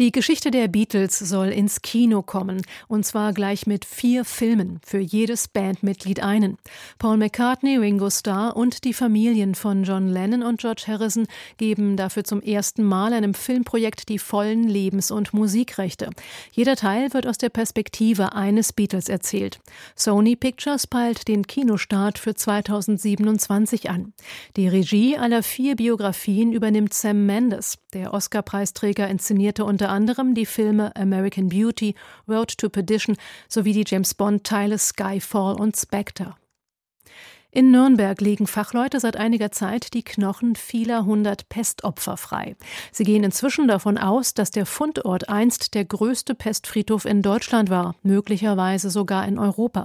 die Geschichte der Beatles soll ins Kino kommen, und zwar gleich mit vier Filmen, für jedes Bandmitglied einen. Paul McCartney, Ringo Starr und die Familien von John Lennon und George Harrison geben dafür zum ersten Mal einem Filmprojekt die vollen Lebens- und Musikrechte. Jeder Teil wird aus der Perspektive eines Beatles erzählt. Sony Pictures peilt den Kinostart für 2027 an. Die Regie aller vier Biografien übernimmt Sam Mendes. Der Oscar-Preisträger inszenierte unter unter anderem die Filme American Beauty, Road to Perdition sowie die James Bond-Teile Skyfall und Spectre. In Nürnberg legen Fachleute seit einiger Zeit die Knochen vieler hundert Pestopfer frei. Sie gehen inzwischen davon aus, dass der Fundort einst der größte Pestfriedhof in Deutschland war, möglicherweise sogar in Europa.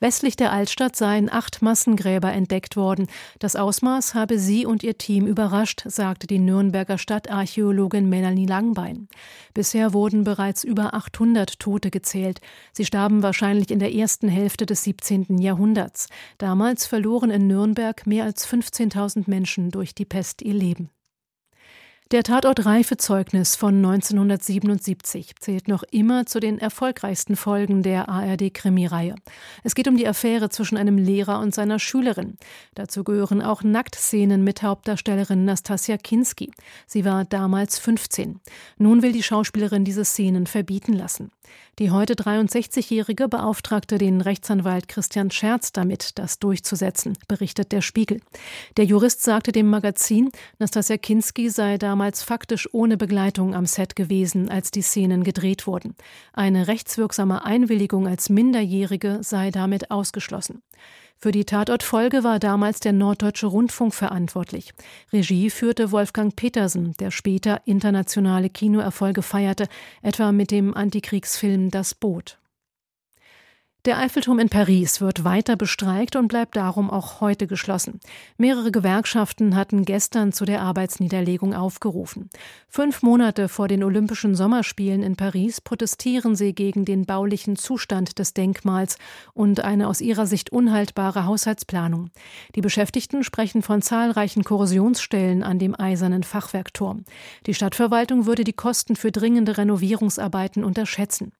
Westlich der Altstadt seien acht Massengräber entdeckt worden. Das Ausmaß habe sie und ihr Team überrascht, sagte die Nürnberger Stadtarchäologin Melanie Langbein. Bisher wurden bereits über 800 Tote gezählt. Sie starben wahrscheinlich in der ersten Hälfte des 17. Jahrhunderts. Damals verloren in Nürnberg mehr als 15.000 Menschen durch die Pest ihr Leben. Der Tatort Reifezeugnis von 1977 zählt noch immer zu den erfolgreichsten Folgen der ARD-Krimireihe. Es geht um die Affäre zwischen einem Lehrer und seiner Schülerin. Dazu gehören auch Nacktszenen mit Hauptdarstellerin Nastasia Kinski. Sie war damals 15. Nun will die Schauspielerin diese Szenen verbieten lassen. Die heute 63-Jährige beauftragte den Rechtsanwalt Christian Scherz damit, das durchzusetzen, berichtet der Spiegel. Der Jurist sagte dem Magazin, Nastasia Kinski sei damals faktisch ohne Begleitung am Set gewesen, als die Szenen gedreht wurden. Eine rechtswirksame Einwilligung als Minderjährige sei damit ausgeschlossen. Für die Tatortfolge war damals der Norddeutsche Rundfunk verantwortlich. Regie führte Wolfgang Petersen, der später internationale Kinoerfolge feierte, etwa mit dem Antikriegsfilm Das Boot. Der Eiffelturm in Paris wird weiter bestreikt und bleibt darum auch heute geschlossen. Mehrere Gewerkschaften hatten gestern zu der Arbeitsniederlegung aufgerufen. Fünf Monate vor den Olympischen Sommerspielen in Paris protestieren sie gegen den baulichen Zustand des Denkmals und eine aus ihrer Sicht unhaltbare Haushaltsplanung. Die Beschäftigten sprechen von zahlreichen Korrosionsstellen an dem eisernen Fachwerkturm. Die Stadtverwaltung würde die Kosten für dringende Renovierungsarbeiten unterschätzen.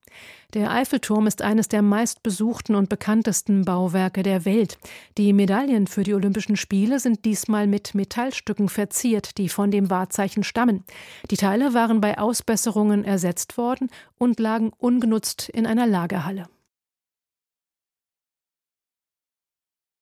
Der Eiffelturm ist eines der meistbesuchten und bekanntesten Bauwerke der Welt. Die Medaillen für die Olympischen Spiele sind diesmal mit Metallstücken verziert, die von dem Wahrzeichen stammen. Die Teile waren bei Ausbesserungen ersetzt worden und lagen ungenutzt in einer Lagerhalle.